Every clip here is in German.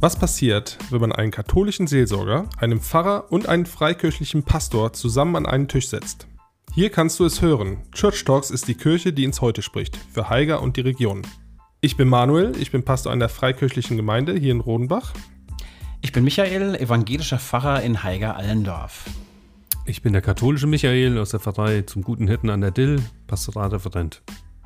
Was passiert, wenn man einen katholischen Seelsorger, einen Pfarrer und einen freikirchlichen Pastor zusammen an einen Tisch setzt? Hier kannst du es hören. Church Talks ist die Kirche, die ins Heute spricht, für Haiger und die Region. Ich bin Manuel, ich bin Pastor einer freikirchlichen Gemeinde hier in Rodenbach. Ich bin Michael, evangelischer Pfarrer in Haiger-Allendorf. Ich bin der katholische Michael aus der Pfarrei zum Guten Hirten an der Dill, Pastoralreferent.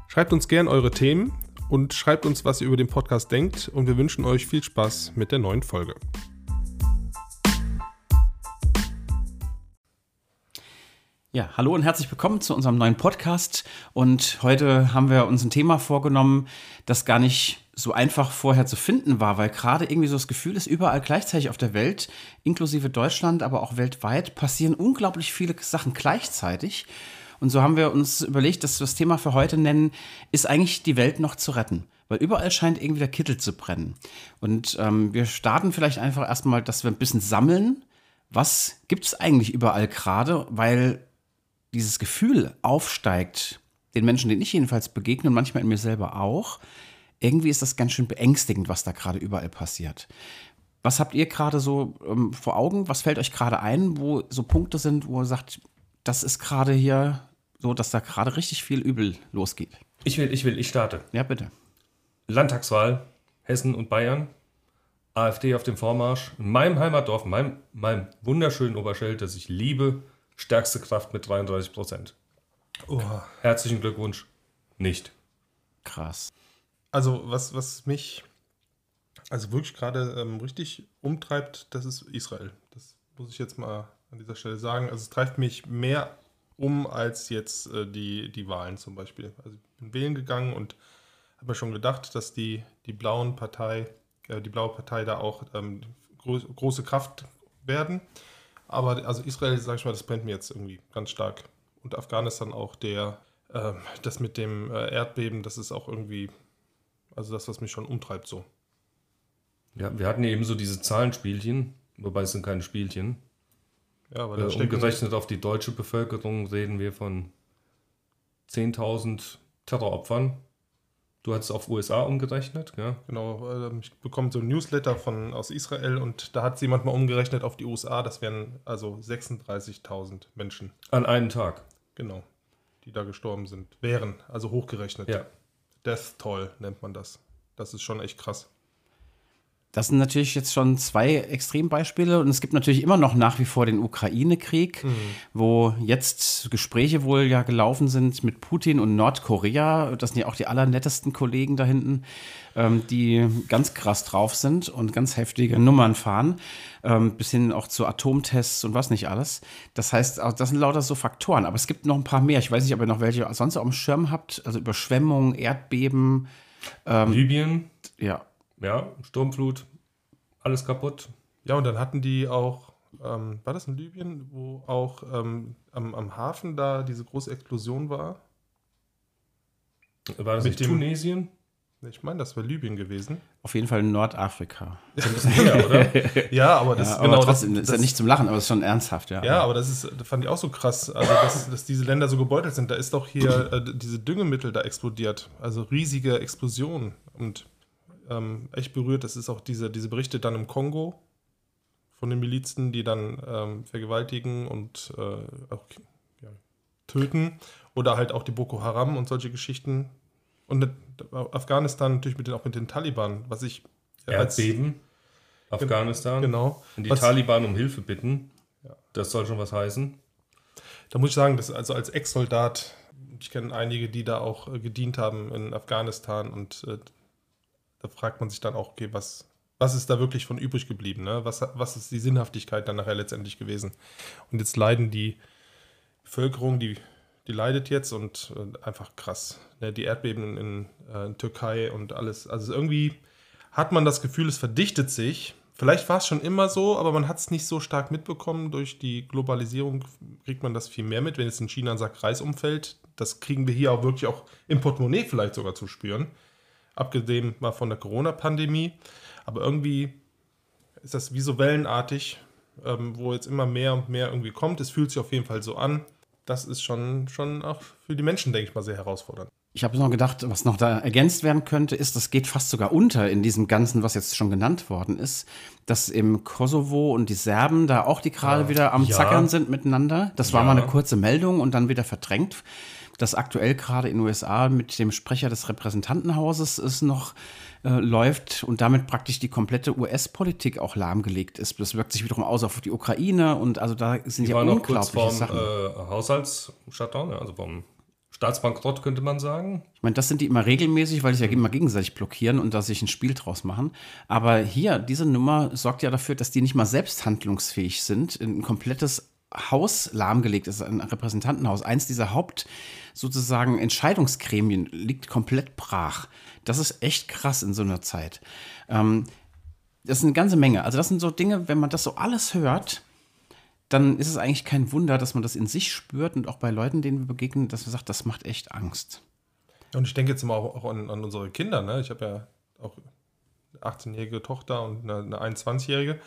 Schreibt uns gern eure Themen und schreibt uns, was ihr über den Podcast denkt und wir wünschen euch viel Spaß mit der neuen Folge. Ja, hallo und herzlich willkommen zu unserem neuen Podcast. Und heute haben wir uns ein Thema vorgenommen, das gar nicht so einfach vorher zu finden war, weil gerade irgendwie so das Gefühl ist, überall gleichzeitig auf der Welt, inklusive Deutschland, aber auch weltweit, passieren unglaublich viele Sachen gleichzeitig. Und so haben wir uns überlegt, dass wir das Thema für heute nennen, ist eigentlich die Welt noch zu retten? Weil überall scheint irgendwie der Kittel zu brennen. Und ähm, wir starten vielleicht einfach erstmal, dass wir ein bisschen sammeln. Was gibt es eigentlich überall gerade? Weil dieses Gefühl aufsteigt, den Menschen, denen ich jedenfalls begegne und manchmal in mir selber auch, irgendwie ist das ganz schön beängstigend, was da gerade überall passiert. Was habt ihr gerade so ähm, vor Augen? Was fällt euch gerade ein, wo so Punkte sind, wo ihr sagt, das ist gerade hier so, dass da gerade richtig viel Übel losgeht. Ich will, ich will, ich starte. Ja, bitte. Landtagswahl, Hessen und Bayern. AfD auf dem Vormarsch. In meinem Heimatdorf, in meinem, meinem wunderschönen Oberscheld, das ich liebe, stärkste Kraft mit 33 Prozent. Oh. Herzlichen Glückwunsch. Nicht. Krass. Also, was, was mich also wirklich gerade ähm, richtig umtreibt, das ist Israel. Das muss ich jetzt mal an dieser Stelle sagen. Also, es treibt mich mehr um als jetzt äh, die, die Wahlen zum Beispiel. Also ich bin wählen gegangen und habe mir schon gedacht, dass die, die blauen Partei, äh, die blaue Partei da auch ähm, groß, große Kraft werden. Aber also Israel, sage ich mal, das brennt mir jetzt irgendwie ganz stark. Und Afghanistan auch der, äh, das mit dem äh, Erdbeben, das ist auch irgendwie, also das, was mich schon umtreibt so. Ja, wir hatten eben so diese Zahlenspielchen, wobei es sind keine Spielchen. Ja, aber äh, umgerechnet auf die deutsche Bevölkerung reden wir von 10.000 Terroropfern. Du hast es auf USA umgerechnet, ja? Genau, ähm, ich bekomme so ein Newsletter von, aus Israel und da hat es jemand mal umgerechnet auf die USA. Das wären also 36.000 Menschen. An einem Tag. Genau, die da gestorben sind. Wären, also hochgerechnet. Ja. Death Toll nennt man das. Das ist schon echt krass. Das sind natürlich jetzt schon zwei Extrembeispiele und es gibt natürlich immer noch nach wie vor den Ukraine-Krieg, mhm. wo jetzt Gespräche wohl ja gelaufen sind mit Putin und Nordkorea. Das sind ja auch die allernettesten Kollegen da hinten, ähm, die ganz krass drauf sind und ganz heftige Nummern fahren, ähm, bis hin auch zu Atomtests und was nicht alles. Das heißt, das sind lauter so Faktoren, aber es gibt noch ein paar mehr. Ich weiß nicht, ob ihr noch welche sonst auf dem Schirm habt, also Überschwemmungen, Erdbeben. Ähm, Libyen. Ja, ja, Sturmflut, alles kaputt. Ja, und dann hatten die auch, ähm, war das in Libyen, wo auch ähm, am, am Hafen da diese große Explosion war? War das Mit nicht Tunesien? Ich meine, das wäre Libyen gewesen. Auf jeden Fall in Nordafrika. ja, oder? ja, aber das ja, genau. Aber trotzdem, das, ist ja nicht zum Lachen, aber es ist schon ernsthaft, ja. Ja, aber das ist, das fand ich auch so krass, also dass, dass diese Länder so gebeutelt sind. Da ist doch hier äh, diese Düngemittel da explodiert. Also riesige Explosionen. Und ähm, echt berührt. Das ist auch diese, diese Berichte dann im Kongo von den Milizen, die dann ähm, vergewaltigen und äh, auch ja, töten. Oder halt auch die Boko Haram und solche Geschichten. Und Afghanistan natürlich mit den, auch mit den Taliban, was ich ja, Erdbeben. Afghanistan. Genau. Und die was, Taliban um Hilfe bitten. Ja. Das soll schon was heißen. Da muss ich sagen, dass also als Ex-Soldat, ich kenne einige, die da auch äh, gedient haben in Afghanistan und äh, da fragt man sich dann auch, okay, was, was ist da wirklich von übrig geblieben? Ne? Was, was ist die Sinnhaftigkeit dann nachher letztendlich gewesen? Und jetzt leiden die Bevölkerung, die, die leidet jetzt und äh, einfach krass. Ne? Die Erdbeben in, äh, in Türkei und alles. Also irgendwie hat man das Gefühl, es verdichtet sich. Vielleicht war es schon immer so, aber man hat es nicht so stark mitbekommen. Durch die Globalisierung kriegt man das viel mehr mit. Wenn jetzt in China ein Sack Reis umfällt, das kriegen wir hier auch wirklich auch im Portemonnaie vielleicht sogar zu spüren abgesehen mal von der Corona-Pandemie. Aber irgendwie ist das wie so wellenartig, ähm, wo jetzt immer mehr und mehr irgendwie kommt. Es fühlt sich auf jeden Fall so an. Das ist schon, schon auch für die Menschen, denke ich mal, sehr herausfordernd. Ich habe noch gedacht, was noch da ergänzt werden könnte, ist, das geht fast sogar unter in diesem Ganzen, was jetzt schon genannt worden ist, dass im Kosovo und die Serben da auch die gerade wieder am Ja. Zackern sind miteinander. Das war Ja. mal eine kurze Meldung und dann wieder verdrängt. Das aktuell gerade in den USA mit dem Sprecher des Repräsentantenhauses es noch äh, läuft und damit praktisch die komplette US-Politik auch lahmgelegt ist. Das wirkt sich wiederum aus auf die Ukraine und also da sind Die ja unglaubliche vorm Sachen. äh, Haushaltsshutdown, also vom Staatsbankrott könnte man sagen. Ich meine, das sind die immer regelmäßig, weil die sich ja immer gegenseitig blockieren und da sich ein Spiel draus machen. Aber hier, diese Nummer sorgt ja dafür, dass die nicht mal selbst handlungsfähig sind. Ein komplettes Haus lahmgelegt ist, ein Repräsentantenhaus. Eins dieser Haupt sozusagen Entscheidungsgremien liegt komplett brach. Das ist echt krass in so einer Zeit. Ähm, das ist eine ganze Menge. Also das sind so Dinge, wenn man das so alles hört, dann ist es eigentlich kein Wunder, dass man das in sich spürt und auch bei Leuten, denen wir begegnen, dass man sagt, das macht echt Angst. Und ich denke jetzt mal auch, auch an, an unsere Kinder. Ne? Ich habe ja auch eine 18-jährige Tochter und eine, eine 21-jährige.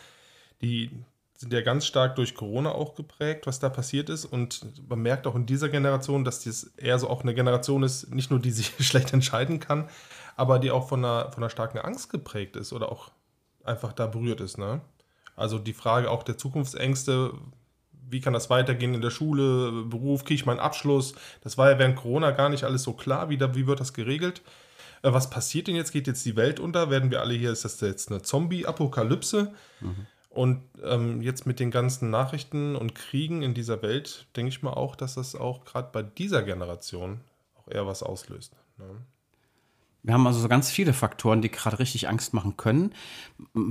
Die sind ja ganz stark durch Corona auch geprägt, was da passiert ist. Und man merkt auch in dieser Generation, dass das eher so auch eine Generation ist, nicht nur die sich schlecht entscheiden kann, aber die auch von einer, von einer starken Angst geprägt ist oder auch einfach da berührt ist. Ne? Also die Frage auch der Zukunftsängste, wie kann das weitergehen in der Schule, Beruf, kriege ich meinen Abschluss? Das war ja während Corona gar nicht alles so klar. Wie, da, wie wird das geregelt? Äh, Was passiert denn jetzt? Geht jetzt die Welt unter? Werden wir alle hier, ist das jetzt eine Zombie-Apokalypse? Und ähm, jetzt mit den ganzen Nachrichten und Kriegen in dieser Welt, denke ich mal auch, dass das auch gerade bei dieser Generation auch eher was auslöst. Ne? Wir haben also so ganz viele Faktoren, die gerade richtig Angst machen können.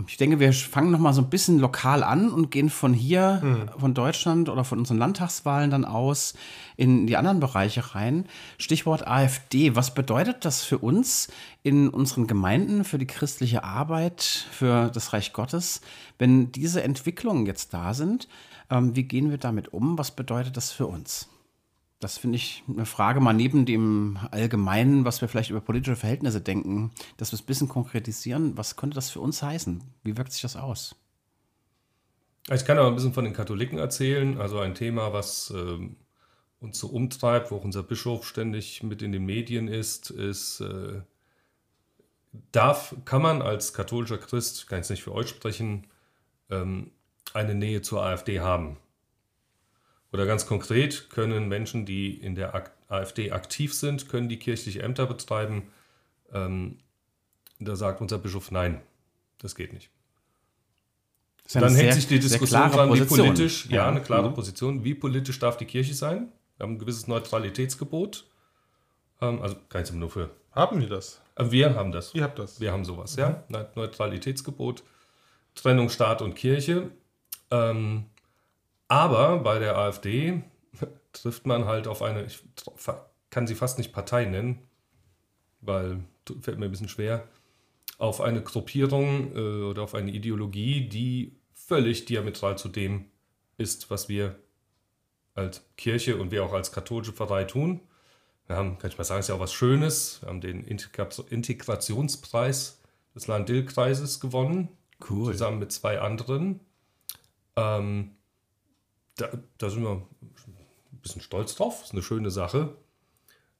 Ich denke, wir fangen noch mal so ein bisschen lokal an und gehen von hier, von Deutschland oder von unseren Landtagswahlen dann aus in die anderen Bereiche rein. Stichwort AfD. Was bedeutet das für uns in unseren Gemeinden, für die christliche Arbeit, für das Reich Gottes, wenn diese Entwicklungen jetzt da sind? Ähm, wie gehen wir damit um? Was bedeutet das für uns? Das finde ich eine Frage mal neben dem Allgemeinen, was wir vielleicht über politische Verhältnisse denken, dass wir es ein bisschen konkretisieren. Was könnte das für uns heißen? Wie wirkt sich das aus? Ich kann aber ein bisschen von den Katholiken erzählen. Also ein Thema, was ähm, uns so umtreibt, wo auch unser Bischof ständig mit in den Medien ist, ist, äh, darf, kann man als katholischer Christ, ich kann jetzt nicht für euch sprechen, ähm, eine Nähe zur AfD haben. Oder ganz konkret können Menschen, die in der AfD aktiv sind, können die kirchliche Ämter betreiben. Ähm, da sagt unser Bischof, nein, das geht nicht. Das ja Dann hängt sehr- sich die Diskussion dran, wie politisch, ja, eine klare Mhm. Position, wie politisch darf die Kirche sein? Wir haben ein gewisses Neutralitätsgebot. Ähm, also kann ich nur für. Haben wir das? Äh, wir haben das. Ihr habt das. Wir haben sowas, ja. Ne- Neutralitätsgebot, Trennung Staat und Kirche. Ähm, aber bei der AfD trifft man halt auf eine, ich kann sie fast nicht Partei nennen, weil fällt mir ein bisschen schwer, auf eine Gruppierung äh, oder auf eine Ideologie, die völlig diametral zu dem ist, was wir als Kirche und wir auch als katholische Pfarrei tun. Wir haben, kann ich mal sagen, ist ja auch was Schönes. Wir haben den Integra Integrationspreis des Land-Dill-Kreises gewonnen, Cool. zusammen mit zwei anderen. Ähm, da, da sind wir ein bisschen stolz drauf, ist eine schöne Sache.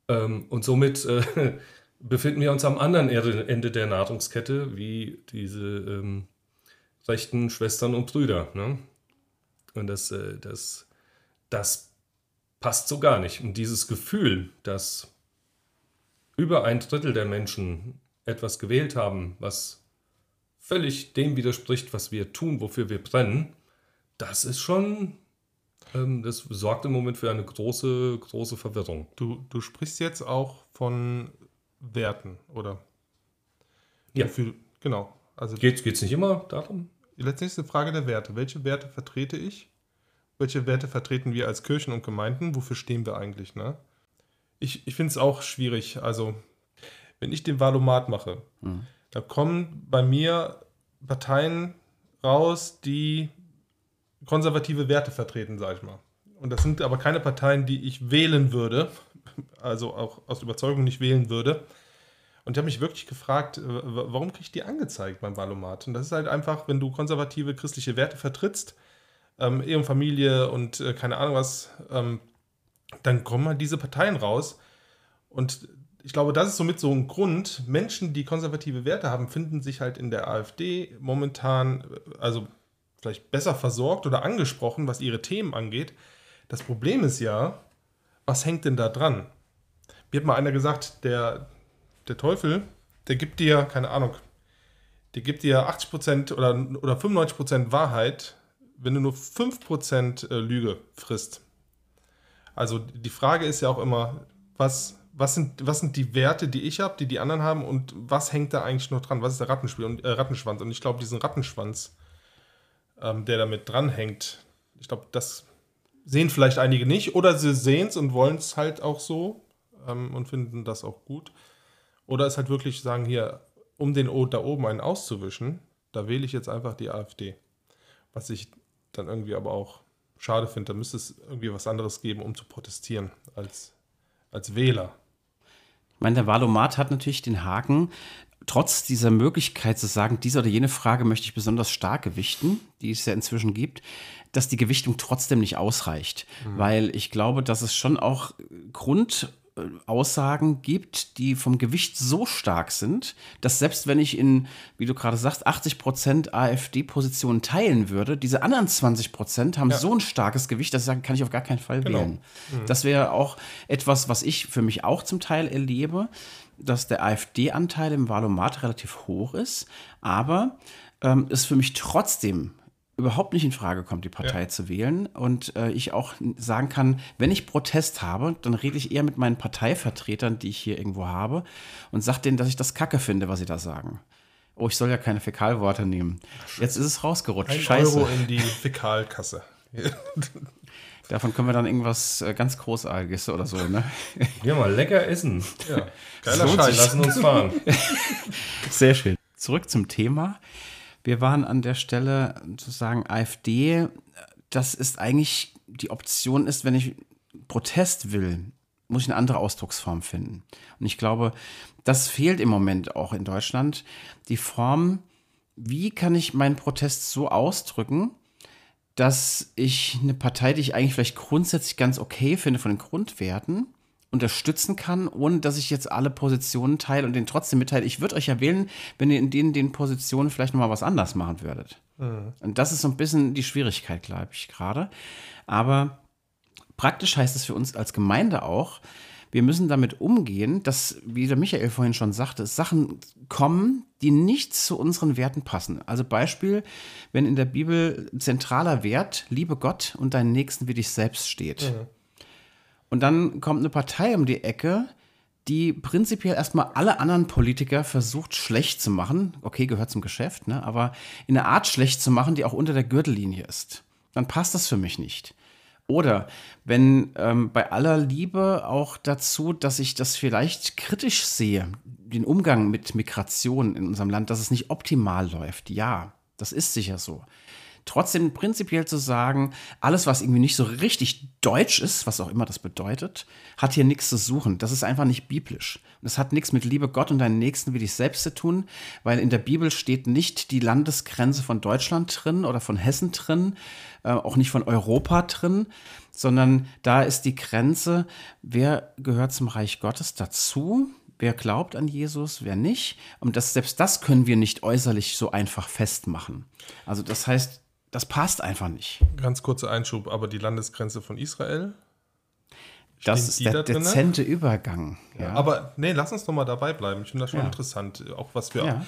Ähm, und somit äh, befinden wir uns am anderen Ende der Nahrungskette, wie diese ähm, rechten Schwestern und Brüder. Ne? Und das, äh, das, das passt so gar nicht. Und dieses Gefühl, dass über ein Drittel der Menschen etwas gewählt haben, was völlig dem widerspricht, was wir tun, wofür wir brennen, das ist schon, das sorgt im Moment für eine große, große Verwirrung. Du, du sprichst jetzt auch von Werten, oder? Ja. Für, genau. Also Geht es nicht immer darum? letztlich ist eine Frage der Werte. Welche Werte vertrete ich? Welche Werte vertreten wir als Kirchen und Gemeinden? Wofür stehen wir eigentlich? Ne? Ich, ich finde es auch schwierig. Also, wenn ich den Valomat mache, da kommen bei mir Parteien raus, die konservative Werte vertreten, sage ich mal. Und das sind aber keine Parteien, die ich wählen würde, also auch aus Überzeugung nicht wählen würde. Und ich habe mich wirklich gefragt, äh, warum kriege ich die angezeigt beim Valomat? Und das ist halt einfach, wenn du konservative christliche Werte vertrittst, ähm, Ehe und Familie und äh, keine Ahnung was, ähm, dann kommen halt diese Parteien raus. Und ich glaube, das ist somit so ein Grund. Menschen, die konservative Werte haben, finden sich halt in der AfD momentan, also vielleicht besser versorgt oder angesprochen, was ihre Themen angeht. Das Problem ist ja, was hängt denn da dran? Mir hat mal einer gesagt, der, der Teufel, der gibt dir, keine Ahnung, der gibt dir 80% oder, oder 95% Wahrheit, wenn du nur 5% äh, Lüge frisst. Also die Frage ist ja auch immer, was was sind, was sind die Werte, die ich habe, die die anderen haben und was hängt da eigentlich noch dran? Was ist der Rattenspiel und, äh, Rattenschwanz? Und ich glaube, diesen Rattenschwanz, ähm, der damit dranhängt, ich glaube, das sehen vielleicht einige nicht oder sie sehen es und wollen es halt auch so ähm, und finden das auch gut. Oder es halt wirklich sagen, hier, um den O da oben einen auszuwischen, da wähle ich jetzt einfach die AfD. Was ich dann irgendwie aber auch schade finde, da müsste es irgendwie was anderes geben, um zu protestieren als, als Wähler. Ich meine, der Wahlomat hat natürlich den Haken, trotz dieser Möglichkeit zu sagen, diese oder jene Frage möchte ich besonders stark gewichten, die es ja inzwischen gibt, dass die Gewichtung trotzdem nicht ausreicht. Mhm. Weil ich glaube, dass es schon auch Grund Aussagen gibt, die vom Gewicht so stark sind, dass selbst wenn ich in, wie du gerade sagst, 80 Prozent AfD-Positionen teilen würde, diese anderen 20 Prozent haben ja. so ein starkes Gewicht, dass ich sage, kann ich auf gar keinen Fall genau. wählen. Mhm. Das wäre auch etwas, was ich für mich auch zum Teil erlebe, dass der AfD-Anteil im Wahlomat relativ hoch ist, aber ähm, es für mich trotzdem überhaupt nicht in Frage kommt, die Partei ja. zu wählen. Und äh, ich auch sagen kann, wenn ich Protest habe, dann rede ich eher mit meinen Parteivertretern, die ich hier irgendwo habe, und sage denen, dass ich das Kacke finde, was sie da sagen. Oh, ich soll ja keine Fäkalworte nehmen. Jetzt ist es rausgerutscht. Ein Scheiße. Euro in die Fäkalkasse. Davon können wir dann irgendwas äh, ganz Großartiges oder so, ne? Ja, mal lecker essen. Ja. Geiler Scheiß. Lassen uns fahren. Sehr schön. Zurück zum Thema. Wir waren an der Stelle zu sagen, AfD, das ist eigentlich, die Option ist, wenn ich Protest will, muss ich eine andere Ausdrucksform finden. Und ich glaube, das fehlt im Moment auch in Deutschland. Die Form, wie kann ich meinen Protest so ausdrücken, dass ich eine Partei, die ich eigentlich vielleicht grundsätzlich ganz okay finde von den Grundwerten, unterstützen kann, ohne dass ich jetzt alle Positionen teile und den trotzdem mitteile. Ich würde euch ja wählen, wenn ihr in den, den Positionen vielleicht nochmal was anders machen würdet. Mhm. Und das ist so ein bisschen die Schwierigkeit, glaube ich, gerade. Aber praktisch heißt es für uns als Gemeinde auch, wir müssen damit umgehen, dass, wie der Michael vorhin schon sagte, Sachen kommen, die nicht zu unseren Werten passen. Also Beispiel, wenn in der Bibel zentraler Wert, liebe Gott und deinen Nächsten wie dich selbst steht. Mhm und dann kommt eine Partei um die Ecke, die prinzipiell erstmal alle anderen Politiker versucht schlecht zu machen. Okay, gehört zum Geschäft, ne? aber in einer Art schlecht zu machen, die auch unter der Gürtellinie ist. Dann passt das für mich nicht. Oder wenn ähm, bei aller Liebe auch dazu, dass ich das vielleicht kritisch sehe, den Umgang mit Migration in unserem Land, dass es nicht optimal läuft. Ja, das ist sicher so trotzdem prinzipiell zu sagen, alles, was irgendwie nicht so richtig deutsch ist, was auch immer das bedeutet, hat hier nichts zu suchen. Das ist einfach nicht biblisch. Es hat nichts mit Liebe Gott und deinen Nächsten wie dich selbst zu tun, weil in der Bibel steht nicht die Landesgrenze von Deutschland drin oder von Hessen drin, äh, auch nicht von Europa drin, sondern da ist die Grenze, wer gehört zum Reich Gottes dazu, wer glaubt an Jesus, wer nicht. Und das, selbst das können wir nicht äußerlich so einfach festmachen. Also das heißt, das passt einfach nicht. Ganz kurzer Einschub, aber die Landesgrenze von Israel? Das ist der da dezente Übergang. Ja. ja. aber nee, lass uns doch mal dabei bleiben. Ich finde das schon ja. interessant. Auch was wir ja.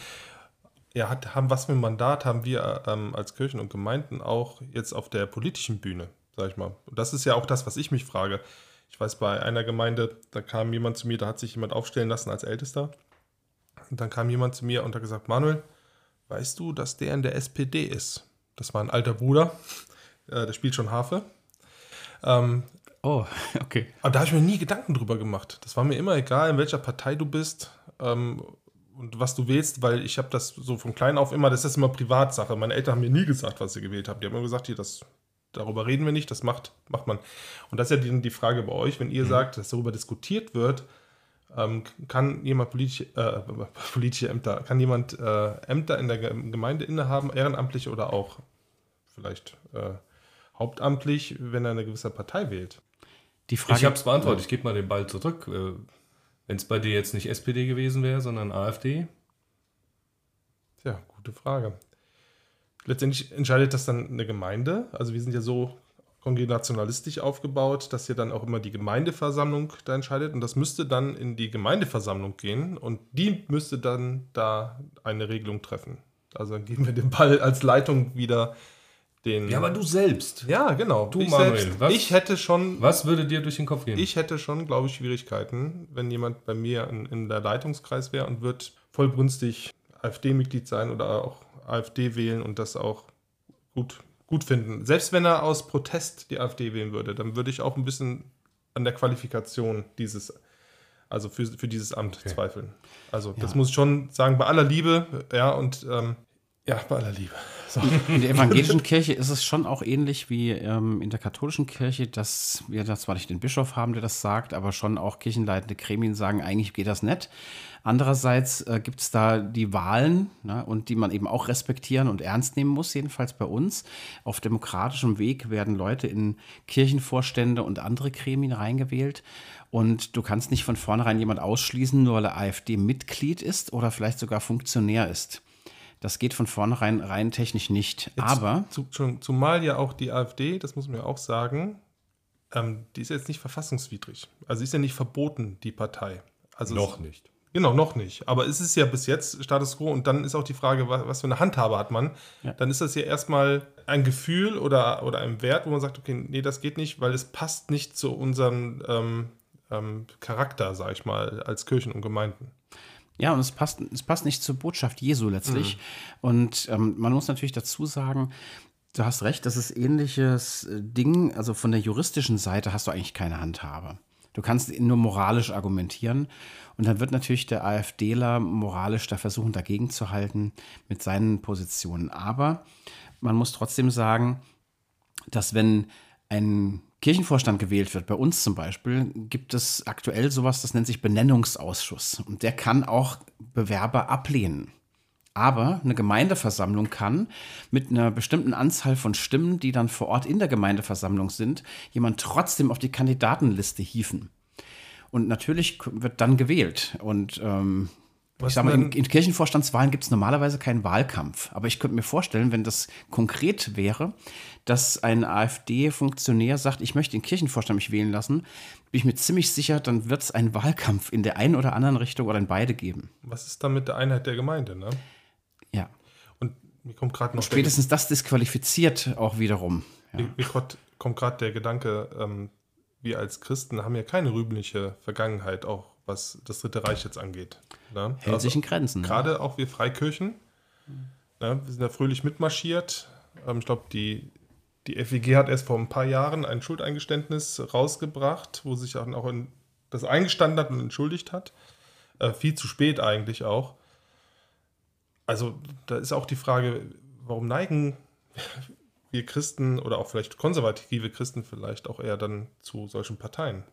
ja hat, haben, was für ein Mandat haben wir ähm, als Kirchen und Gemeinden auch jetzt auf der politischen Bühne, sag ich mal. Und das ist ja auch das, was ich mich frage. Ich weiß, bei einer Gemeinde, da kam jemand zu mir, da hat sich jemand aufstellen lassen als Ältester. Und dann kam jemand zu mir und hat gesagt, Manuel, weißt du, dass der in der SPD ist? Das war ein alter Bruder, äh, der spielt schon Harfe. Ähm, oh, okay. Aber da habe ich mir nie Gedanken drüber gemacht. Das war mir immer egal, in welcher Partei du bist ähm, und was du wählst, weil ich habe das so von klein auf immer, das ist immer Privatsache. Meine Eltern haben mir nie gesagt, was sie gewählt haben. Die haben immer gesagt, hier, das, darüber reden wir nicht, das macht, macht man. Und das ist ja die, die Frage bei euch, wenn ihr mhm. sagt, dass darüber diskutiert wird, ähm, kann jemand politische, äh, politische Ämter, kann jemand äh, Ämter in der Gemeinde innehaben, ehrenamtlich oder auch vielleicht äh, hauptamtlich, wenn er eine gewisse Partei wählt? Die Frage, ich habe es beantwortet, ich gebe mal den Ball zurück. Äh, Wenn es bei dir jetzt nicht SPD gewesen wäre, sondern AfD? Ja, gute Frage. Letztendlich entscheidet das dann eine Gemeinde. Also wir sind ja so kongregationalistisch aufgebaut, dass hier dann auch immer die Gemeindeversammlung da entscheidet. Und das müsste dann in die Gemeindeversammlung gehen und die müsste dann da eine Regelung treffen. Also dann geben wir den Ball als Leitung wieder den. Ja, aber du selbst. Ja, genau. Du, ich Manuel, selbst, was- ich hätte schon. Was würde dir durch den Kopf gehen? Ich hätte schon, glaube ich, Schwierigkeiten, wenn jemand bei mir in, in der Leitungskreis wäre und wird vollbrünstig AfD-Mitglied sein oder auch AfD wählen und das auch gut, gut finden. Selbst wenn er aus Protest die AfD wählen würde, dann würde ich auch ein bisschen an der Qualifikation dieses, also für, für dieses Amt Okay. zweifeln. Also das Ja. muss ich schon sagen, bei aller Liebe, ja, und ähm, ja, bei aller Liebe. So. In der evangelischen Kirche ist es schon auch ähnlich wie ähm, in der katholischen Kirche, dass wir da zwar nicht den Bischof haben, der das sagt, aber schon auch kirchenleitende Gremien sagen, eigentlich geht das nicht. Andererseits äh, gibt es da die Wahlen ne, und die man eben auch respektieren und ernst nehmen muss, jedenfalls bei uns. Auf demokratischem Weg werden Leute in Kirchenvorstände und andere Gremien reingewählt. Und du kannst nicht von vornherein jemand ausschließen, nur weil er AfD-Mitglied ist oder vielleicht sogar Funktionär ist. Das geht von vornherein rein technisch nicht. Aber Zu, schon, zumal ja auch die AfD, das muss man ja auch sagen, ähm, die ist jetzt nicht verfassungswidrig. Also ist ja nicht verboten, die Partei. Also Noch nicht. Genau, noch nicht. Aber es ist ja bis jetzt Status quo und dann ist auch die Frage, was, was für eine Handhabe hat man. Ja. Dann ist das ja erstmal ein Gefühl oder, oder ein Wert, wo man sagt, okay, nee, das geht nicht, weil es passt nicht zu unserem ähm, ähm, Charakter, sag ich mal, als Kirchen und Gemeinden. Ja, und es passt, es passt nicht zur Botschaft Jesu letztlich. Und ähm, man muss natürlich dazu sagen, du hast recht, das ist ähnliches äh, Ding. Also von der juristischen Seite hast du eigentlich keine Handhabe. Du kannst nur moralisch argumentieren. Und dann wird natürlich der AfDler moralisch da versuchen, dagegen zu halten mit seinen Positionen. Aber man muss trotzdem sagen, dass wenn ein Kirchenvorstand gewählt wird, bei uns zum Beispiel, gibt es aktuell sowas, das nennt sich Benennungsausschuss. Und der kann auch Bewerber ablehnen. Aber eine Gemeindeversammlung kann mit einer bestimmten Anzahl von Stimmen, die dann vor Ort in der Gemeindeversammlung sind, jemand trotzdem auf die Kandidatenliste hieven. Und natürlich wird dann gewählt. Und ähm, Was ich sag mal, in, in Kirchenvorstandswahlen gibt es normalerweise keinen Wahlkampf. Aber ich könnte mir vorstellen, wenn das konkret wäre, dass ein AfD-Funktionär sagt, ich möchte den Kirchenvorstand mich wählen lassen, bin ich mir ziemlich sicher, dann wird es einen Wahlkampf in der einen oder anderen Richtung oder in beide geben. Was ist dann mit der Einheit der Gemeinde? Ne? Ja. Und mir kommt gerade noch der- Spätestens das disqualifiziert auch wiederum. Ja. Mir, kommt gerade der Gedanke, ähm, wir als Christen haben ja keine rühmliche Vergangenheit, auch was das Dritte Reich jetzt angeht. Ne? Hält sich in Grenzen. ne? Gerade auch wir Freikirchen. Ne? Wir sind da fröhlich mitmarschiert. Ähm, ich glaube, die, die FWG hat erst vor ein paar Jahren ein Schuldeingeständnis rausgebracht, wo sich auch, auch in, das eingestanden hat und entschuldigt hat. Äh, viel zu spät eigentlich auch. Also da ist auch die Frage, warum neigen wir Christen oder auch vielleicht konservative Christen vielleicht auch eher dann zu solchen Parteien?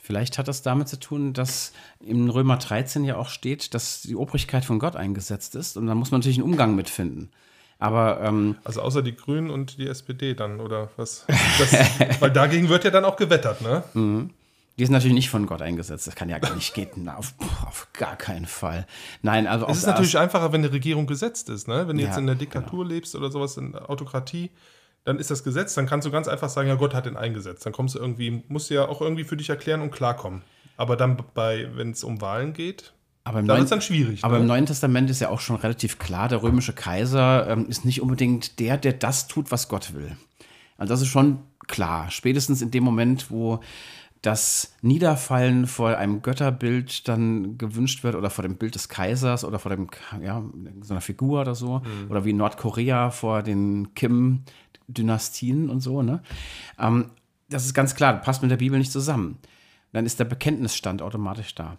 Vielleicht hat das damit zu tun, dass im Römer 13 ja auch steht, dass die Obrigkeit von Gott eingesetzt ist. Und da muss man natürlich einen Umgang mitfinden. Aber ähm, Also außer die Grünen und die SPD dann, oder was? Das, weil dagegen wird ja dann auch gewettert, ne? die sind natürlich nicht von Gott eingesetzt. Das kann ja gar nicht gehen. Auf, auf gar keinen Fall. Nein, also Es ist natürlich einfacher, wenn eine Regierung gesetzt ist, ne? Wenn du jetzt Ja, in der Diktatur lebst oder sowas, in der Autokratie, dann ist das Gesetz, dann kannst du ganz einfach sagen, ja, Gott hat den eingesetzt. Dann kommst du irgendwie, musst du ja auch irgendwie für dich erklären und klarkommen. Aber dann bei, wenn es um Wahlen geht, aber im da Neuen, es dann schwierig. aber im ne? Neuen Testament ist ja auch schon relativ klar, der römische Kaiser ähm, ist nicht unbedingt der, der das tut, was Gott will. Also das ist schon klar. Spätestens in dem Moment, wo das Niederfallen vor einem Götterbild dann gewünscht wird oder vor dem Bild des Kaisers oder vor dem, ja, so einer Figur oder so. Oder wie in Nordkorea vor den Kim-Dynastien und so, ne? Ähm, das ist ganz klar, passt mit der Bibel nicht zusammen. Dann ist der Bekenntnisstand automatisch da.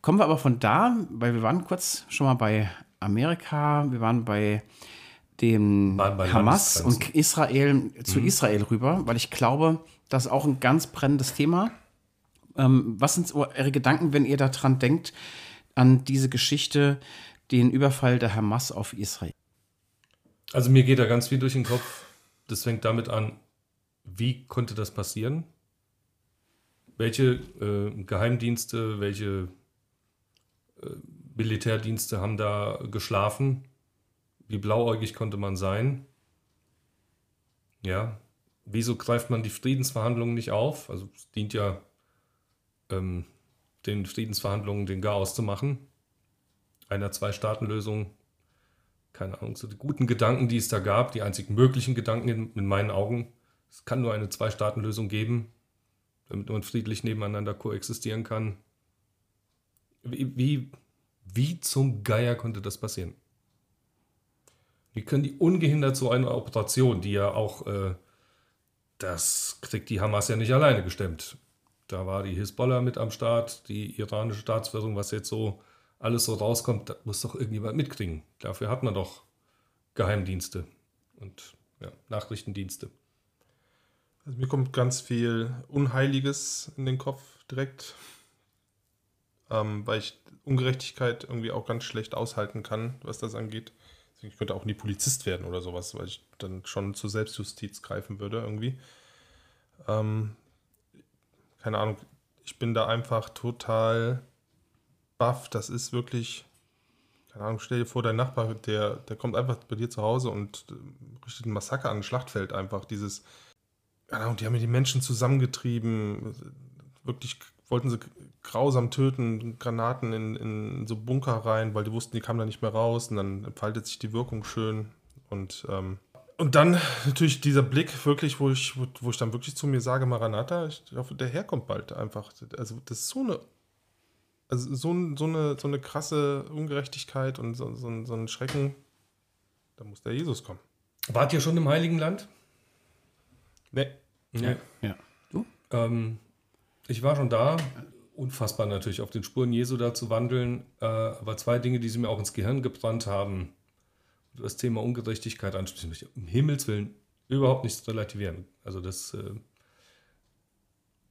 Kommen wir aber von da, weil wir waren kurz schon mal bei Amerika, wir waren bei dem Waren bei Hamas und Israel zu Israel rüber, weil ich glaube, das ist auch ein ganz brennendes Thema. Ähm, was sind eure Gedanken, wenn ihr daran denkt, an diese Geschichte, den Überfall der Hamas auf Israel? Also mir geht da ganz viel durch den Kopf. Das fängt damit an, wie konnte das passieren? Welche äh, Geheimdienste, welche äh, Militärdienste haben da geschlafen. Wie blauäugig konnte man sein? Ja, wieso greift man die Friedensverhandlungen nicht auf? Also es dient ja ähm, den Friedensverhandlungen den Chaos zu machen. Einer Zwei-Staaten-Lösung, keine Ahnung, so die guten Gedanken, die es da gab, die einzig möglichen Gedanken in, in meinen Augen. Es kann nur eine Zwei-Staaten-Lösung geben, damit man friedlich nebeneinander koexistieren kann. Wie, wie, wie zum Geier konnte das passieren? Wie können die ungehindert so eine Operation, die ja auch, äh, das kriegt die Hamas ja nicht alleine gestemmt. Da war die Hisbollah mit am Start, die iranische Staatsführung, was jetzt so alles so rauskommt, da muss doch irgendjemand mitkriegen. Dafür hat man doch Geheimdienste und ja, Nachrichtendienste. Also mir kommt ganz viel Unheiliges in den Kopf direkt, ähm, weil ich Ungerechtigkeit irgendwie auch ganz schlecht aushalten kann, was das angeht. Ich könnte auch nie Polizist werden oder sowas, weil ich dann schon zur Selbstjustiz greifen würde irgendwie. Ähm, keine Ahnung, ich bin da einfach total baff. Das ist wirklich, keine Ahnung, stell dir vor, dein Nachbar, der, der kommt einfach bei dir zu Hause und äh, richtet ein Massaker an ein Schlachtfeld einfach. Dieses, keine Ahnung, die haben die Menschen zusammengetrieben, wirklich wollten sie grausam töten, Granaten in, in so Bunker rein, weil die wussten, die kamen da nicht mehr raus und dann entfaltet sich die Wirkung schön. Und, ähm, und dann natürlich dieser Blick, wirklich, wo ich, wo, ich dann wirklich zu mir sage, Maranatha, ich hoffe, der Herr kommt bald einfach. Also das ist so eine, also so, so eine, so eine krasse Ungerechtigkeit und so, so, so ein Schrecken. Da muss der Jesus kommen. Wart ihr schon im Heiligen Land? Nee. Nee. Ja. Du? Ähm, ich war schon da. Unfassbar natürlich auf den Spuren Jesu da zu wandeln. Äh, aber zwei Dinge, die sie mir auch ins Gehirn gebrannt haben. Das Thema Ungerechtigkeit ansprechen möchte. Um Himmels Willen überhaupt nichts relativieren. Also das, äh,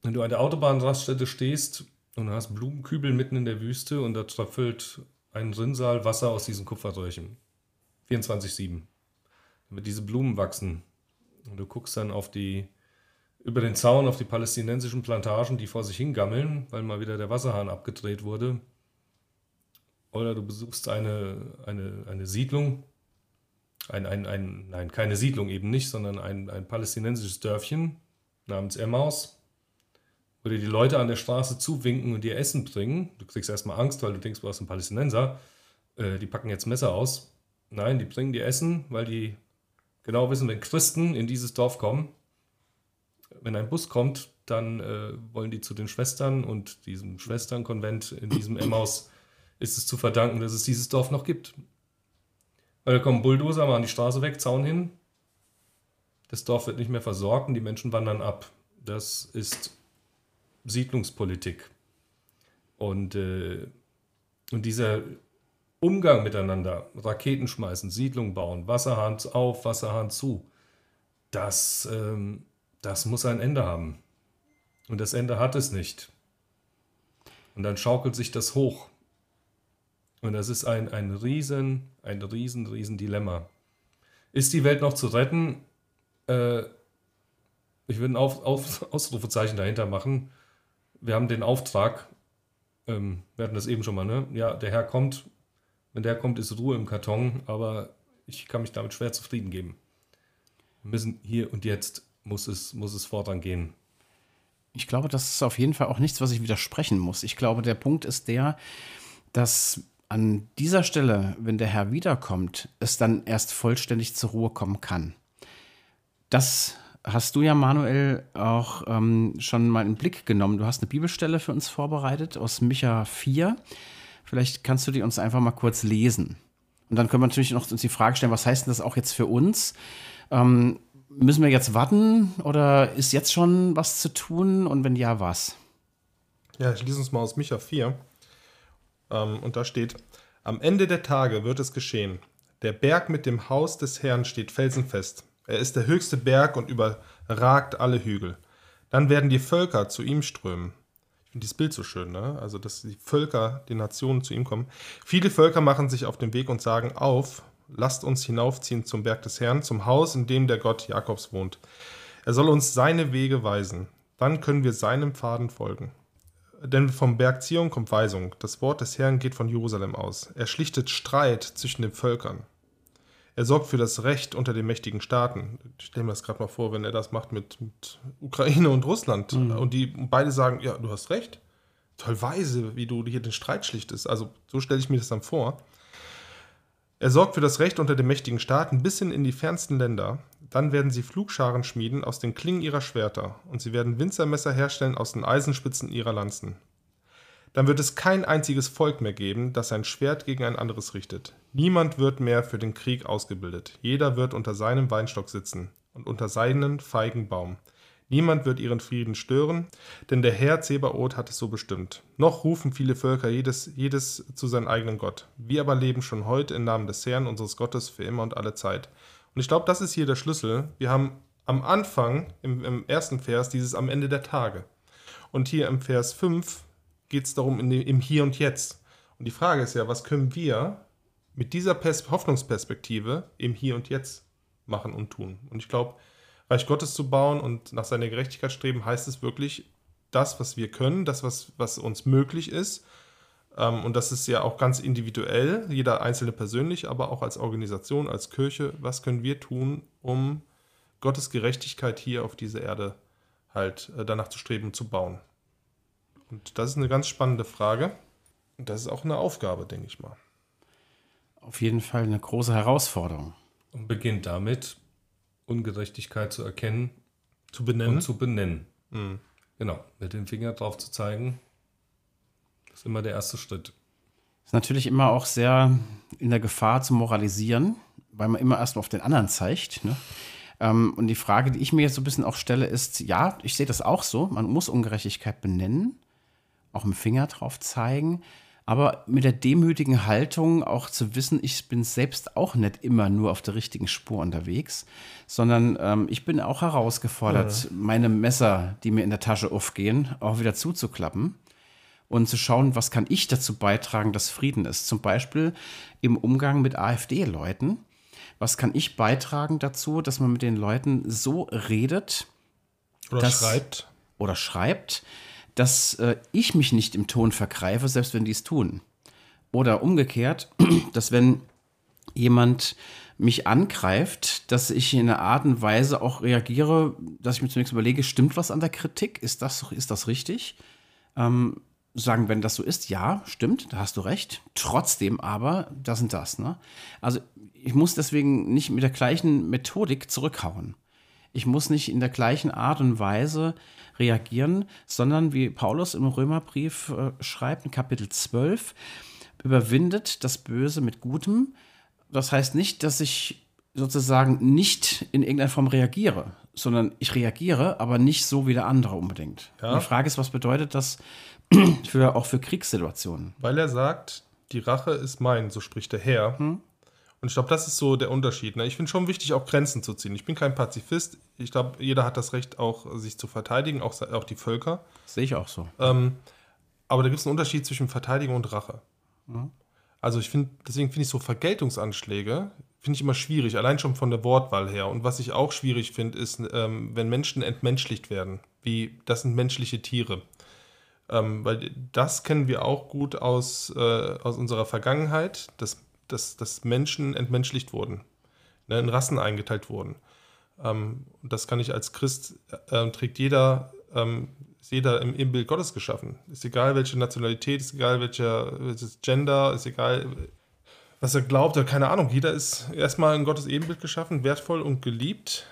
wenn du an der Autobahnraststätte stehst und hast Blumenkübel mitten in der Wüste und da tröpfelt ein Rinnsal Wasser aus diesen Kupferröhrchen. 24-7. Damit diese Blumen wachsen. Und du guckst dann auf die über den Zaun auf die palästinensischen Plantagen, die vor sich hingammeln, weil mal wieder der Wasserhahn abgedreht wurde. Oder du besuchst eine, eine, eine Siedlung, ein, ein, ein, nein, keine Siedlung eben nicht, sondern ein, ein palästinensisches Dörfchen namens Emmaus, wo dir die Leute an der Straße zuwinken und dir Essen bringen. Du kriegst erstmal Angst, weil du denkst, du hast einen Palästinenser. Äh, die packen jetzt Messer aus. Nein, die bringen dir Essen, weil die genau wissen, wenn Christen in dieses Dorf kommen, wenn ein Bus kommt, dann äh, wollen die zu den Schwestern und diesem Schwesternkonvent in diesem Emmaus ist es zu verdanken, dass es dieses Dorf noch gibt. Weil da kommen Bulldozer, machen die Straße weg, Zaun hin. Das Dorf wird nicht mehr versorgt und die Menschen wandern ab. Das ist Siedlungspolitik. Und, äh, und dieser Umgang miteinander, Raketen schmeißen, Siedlungen bauen, Wasserhahn auf, Wasserhahn zu, das ähm, das muss ein Ende haben. Und das Ende hat es nicht. Und dann schaukelt sich das hoch. Und das ist ein, ein riesen, ein riesen, riesen Dilemma. Ist die Welt noch zu retten? Äh, ich würde ein Auf, Auf, Ausrufezeichen dahinter machen. Wir haben den Auftrag, ähm, wir hatten das eben schon mal, ne? Ja, der Herr kommt. Wenn der kommt, ist Ruhe im Karton, aber ich kann mich damit schwer zufrieden geben. Wir müssen hier und jetzt muss es, muss es vorangehen. Ich glaube, das ist auf jeden Fall auch nichts, was ich widersprechen muss. Ich glaube, der Punkt ist der, dass an dieser Stelle, wenn der Herr wiederkommt, es dann erst vollständig zur Ruhe kommen kann. Das hast du ja, Manuel, auch ähm, schon mal in den Blick genommen. Du hast eine Bibelstelle für uns vorbereitet aus Micha 4. Vielleicht kannst du die uns einfach mal kurz lesen. Und dann können wir natürlich noch uns die Frage stellen, was heißt denn das auch jetzt für uns? Ähm, Müssen wir jetzt warten oder ist jetzt schon was zu tun und wenn ja, was? Ja, ich lese uns mal aus Micha 4. Ähm, und da steht: Am Ende der Tage wird es geschehen. Der Berg mit dem Haus des Herrn steht felsenfest. Er ist der höchste Berg und überragt alle Hügel. Dann werden die Völker zu ihm strömen. Ich finde dieses Bild so schön, ne? Also, dass die Völker, die Nationen zu ihm kommen. Viele Völker machen sich auf den Weg und sagen: Auf, lasst uns hinaufziehen zum Berg des Herrn, zum Haus, in dem der Gott Jakobs wohnt. Er soll uns seine Wege weisen. Dann können wir seinem Pfaden folgen. Denn vom Berg Zion kommt Weisung. Das Wort des Herrn geht von Jerusalem aus. Er schlichtet Streit zwischen den Völkern. Er sorgt für das Recht unter den mächtigen Staaten. Ich stelle mir das gerade mal vor, wenn er das macht mit, mit Ukraine und Russland. Und die beide sagen, ja, du hast recht. Toll weise, wie du hier den Streit schlichtest. Also so stelle ich mir das dann vor. Er sorgt für das Recht unter den mächtigen Staaten bis hin in die fernsten Länder. Dann werden sie Flugscharen schmieden aus den Klingen ihrer Schwerter, und sie werden Winzermesser herstellen aus den Eisenspitzen ihrer Lanzen. Dann wird es kein einziges Volk mehr geben, das sein Schwert gegen ein anderes richtet. Niemand wird mehr für den Krieg ausgebildet. Jeder wird unter seinem Weinstock sitzen und unter seinen Feigenbaum. Niemand wird ihren Frieden stören, denn der Herr Zebaoth hat es so bestimmt. Noch rufen viele Völker jedes, jedes zu seinem eigenen Gott. Wir aber leben schon heute im Namen des Herrn, unseres Gottes, für immer und alle Zeit. Und ich glaube, das ist hier der Schlüssel. Wir haben am Anfang, im, im ersten Vers, dieses am Ende der Tage. Und hier im Vers 5 geht es darum, in im Hier und Jetzt. Und die Frage ist ja, was können wir mit dieser Pers Hoffnungsperspektive im Hier und Jetzt machen und tun? Und ich glaube, Reich Gottes zu bauen und nach seiner Gerechtigkeit streben, heißt es wirklich, das, was wir können, das, was, was uns möglich ist. Ähm, und das ist ja auch ganz individuell, jeder Einzelne persönlich, aber auch als Organisation, als Kirche. Was können wir tun, um Gottes Gerechtigkeit hier auf dieser Erde halt äh, danach zu streben und zu bauen? Und das ist eine ganz spannende Frage. Und das ist auch eine Aufgabe, denke ich mal. Auf jeden Fall eine große Herausforderung. Und beginnt damit, Ungerechtigkeit zu erkennen Zu benennen. und zu benennen. Mhm. Genau, mit dem Finger drauf zu zeigen, ist immer der erste Schritt. Ist natürlich immer auch sehr in der Gefahr zu moralisieren, weil man immer erst mal auf den anderen zeigt. Ne? Ähm, und die Frage, die ich mir jetzt so ein bisschen auch stelle, ist, ja, ich sehe das auch so, man muss Ungerechtigkeit benennen, auch dem Finger drauf zeigen, aber mit der demütigen Haltung auch zu wissen, ich bin selbst auch nicht immer nur auf der richtigen Spur unterwegs, sondern ähm, ich bin auch herausgefordert, meine Messer, die mir in der Tasche aufgehen, auch wieder zuzuklappen und zu schauen, was kann ich dazu beitragen, dass Frieden ist. Zum Beispiel im Umgang mit AfD-Leuten. Was kann ich beitragen dazu, dass man mit den Leuten so redet Oder das- schreibt. oder schreibt, dass äh, ich mich nicht im Ton vergreife, selbst wenn die es tun. Oder umgekehrt, dass wenn jemand mich angreift, dass ich in einer Art und Weise auch reagiere, dass ich mir zunächst überlege, stimmt was an der Kritik? Ist das, ist das richtig? Ähm, sagen, wenn das so ist, ja, stimmt, da hast du recht. Trotzdem aber, das und das. Ne? Also ich muss deswegen nicht mit der gleichen Methodik zurückhauen. Ich muss nicht in der gleichen Art und Weise reagieren, sondern wie Paulus im Römerbrief äh, schreibt, in Kapitel 12, überwindet das Böse mit Gutem. Das heißt nicht, dass ich sozusagen nicht in irgendeiner Form reagiere, sondern ich reagiere, aber nicht so wie der andere unbedingt. Ja. Die Frage ist, was bedeutet das für, auch für Kriegssituationen? Weil er sagt, die Rache ist mein, so spricht der Herr. Und ich glaube, das ist so der Unterschied. Ne? Ich finde schon wichtig, auch Grenzen zu ziehen. Ich bin kein Pazifist. Ich glaube, jeder hat das Recht, auch sich zu verteidigen, auch, auch die Völker. Sehe ich auch so. Ähm, aber da gibt es einen Unterschied zwischen Verteidigung und Rache. Also ich finde, deswegen finde ich so Vergeltungsanschläge, finde ich immer schwierig, allein schon von der Wortwahl her. Und was ich auch schwierig finde, ist, ähm, wenn Menschen entmenschlicht werden, wie das sind menschliche Tiere. Ähm, weil das kennen wir auch gut aus, äh, aus unserer Vergangenheit, dass, dass, dass Menschen entmenschlicht wurden, ne, in Rassen eingeteilt wurden. Ähm, und das kann ich als Christ, äh, trägt jeder, ähm, ist jeder im, im Bild Gottes geschaffen. Ist egal, welche Nationalität, ist egal, welcher, welches Gender, ist egal, was er glaubt, oder keine Ahnung. Jeder ist erstmal in Gottes Ebenbild geschaffen, wertvoll und geliebt.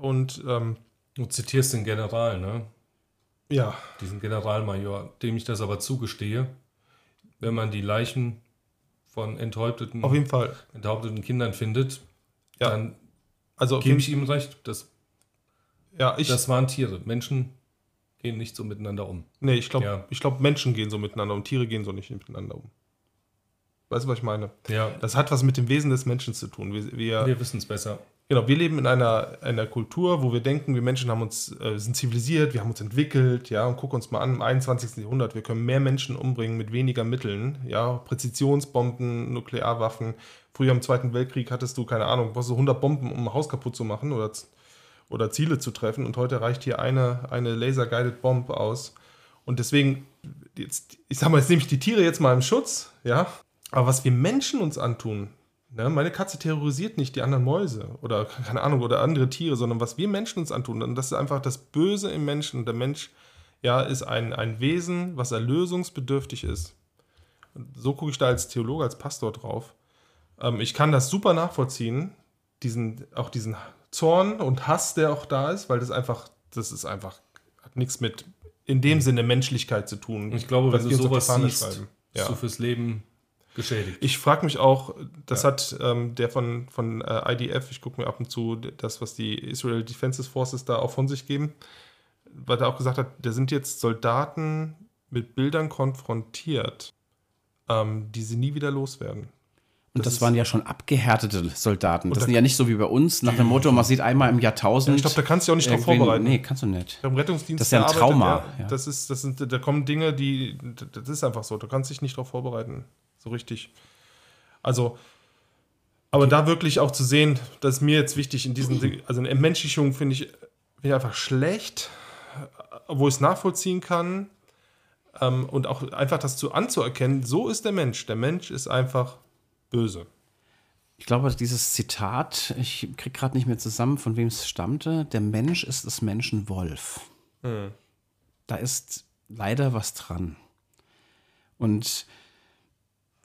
Und ähm, Du zitierst den General, ne? ja, Diesen Generalmajor, dem ich das aber zugestehe, wenn man die Leichen von enthäupteten, auf jeden Fall. enthaupteten Kindern findet, Ja. dann Also gebe ich ihm recht. Das, ja, ich, das waren Tiere. Menschen gehen nicht so miteinander um. nee, ich glaube, Ja. ich glaube, Menschen gehen so miteinander und Tiere gehen so nicht miteinander um. Weißt du, was ich meine? Ja, Das hat was mit dem Wesen des Menschen zu tun. Wir, wir, wir wissen es besser. Genau, wir leben in einer, einer Kultur, wo wir denken, wir Menschen haben uns, äh, sind zivilisiert, wir haben uns entwickelt, ja, und guck uns mal an, im 21. Jahrhundert, wir können mehr Menschen umbringen mit weniger Mitteln, ja, Präzisionsbomben, Nuklearwaffen. Früher im Zweiten Weltkrieg hattest du, keine Ahnung, brauchst du 100 Bomben, um ein Haus kaputt zu machen oder, oder Ziele zu treffen und heute reicht hier eine, eine Laser-Guided Bomb aus. Und deswegen jetzt, ich sag mal, jetzt nehme ich die Tiere jetzt mal im Schutz, ja. Aber was wir Menschen uns antun, ne? meine Katze terrorisiert nicht die anderen Mäuse oder keine Ahnung oder andere Tiere, sondern was wir Menschen uns antun, und das ist einfach das Böse im Menschen. Und der Mensch, ja, ist ein, ein Wesen, was erlösungsbedürftig ist. Und so gucke ich da als Theologe, als Pastor drauf. Ähm, ich kann das super nachvollziehen, diesen, auch diesen Zorn und Hass, der auch da ist, weil das einfach, das ist einfach, hat nichts mit in dem Sinne Menschlichkeit zu tun. Ich glaube, wenn du sowas siehst, Ja. du fürs Leben geschädigt. Ich frage mich auch, das Ja. hat ähm, der von, von äh, IDF, ich gucke mir ab und zu das, was die Israel Defenses Forces da auch von sich geben, weil er auch gesagt hat, da sind jetzt Soldaten mit Bildern konfrontiert, ähm, die sie nie wieder loswerden. Und Das das, waren ja schon abgehärtete Soldaten. Das da- sind ja nicht so wie bei uns, nach dem Motto, man sieht einmal im Jahrtausend. ich glaube, da kannst du dich auch nicht drauf vorbereiten. Nee, kannst du nicht. Ich habe im Rettungsdienst Das ist ja ein Trauma, Ja, ja. Das ist, das sind, da kommen Dinge, die, das ist einfach so. Du kannst dich nicht darauf vorbereiten. So richtig. Also, aber da wirklich auch zu sehen, das ist mir jetzt wichtig in diesen, Ding- also eine Entmenschlichung finde ich, finde ich einfach schlecht, wo ich es nachvollziehen kann. Ähm, und auch einfach das zu anzuerkennen, so ist der Mensch. Der Mensch ist einfach böse. Ich glaube, dieses Zitat, ich kriege gerade nicht mehr zusammen, von wem es stammte. Der Mensch ist des Menschen Wolf. Da ist leider was dran. Und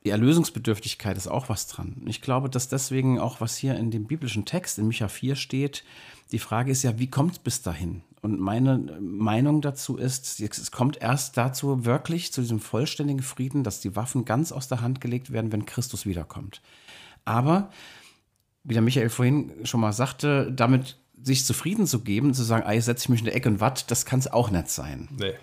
die Erlösungsbedürftigkeit ist auch was dran. Ich glaube, dass deswegen auch, was hier in dem biblischen Text in Micha 4 steht, die Frage ist ja, wie kommt es bis dahin? Und meine Meinung dazu ist, es kommt erst dazu wirklich zu diesem vollständigen Frieden, dass die Waffen ganz aus der Hand gelegt werden, wenn Christus wiederkommt. Aber, wie der Michael vorhin schon mal sagte, damit sich zufrieden zu geben, zu sagen, ah, jetzt setze ich mich in der Ecke und watt, das kann es auch nicht sein Nee.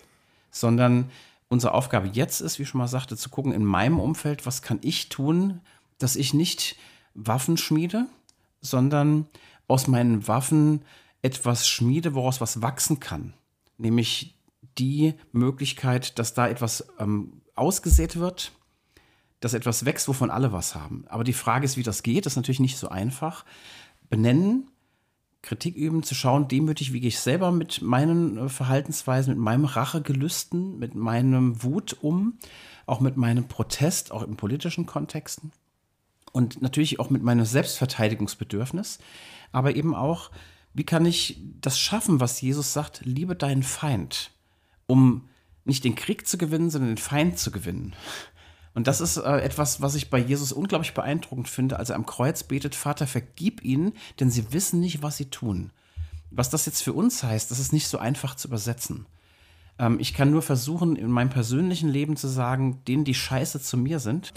sondern unsere Aufgabe jetzt ist, wie ich schon mal sagte, zu gucken in meinem Umfeld, was kann ich tun, dass ich nicht Waffen schmiede, sondern aus meinen Waffen etwas schmiede, woraus was wachsen kann. Nämlich die Möglichkeit, dass da etwas ähm, ausgesät wird, dass etwas wächst, wovon alle was haben. Aber die Frage ist, wie das geht, ist natürlich nicht so einfach. Benennen, Kritik üben, zu schauen, demütig, wie gehe ich selber mit meinen äh, Verhaltensweisen, mit meinem Rachegelüsten, mit meinem Wut um, auch mit meinem Protest, auch in politischen Kontexten und natürlich auch mit meinem Selbstverteidigungsbedürfnis, aber eben auch, wie kann ich das schaffen, was Jesus sagt, liebe deinen Feind, um nicht den Krieg zu gewinnen, sondern den Feind zu gewinnen. Und das ist äh, etwas, was ich bei Jesus unglaublich beeindruckend finde, als er am Kreuz betet, Vater, vergib ihnen, denn sie wissen nicht, was sie tun. Was das jetzt für uns heißt, das ist nicht so einfach zu übersetzen. Ähm, ich kann nur versuchen, in meinem persönlichen Leben zu sagen, denen, die scheiße zu mir sind,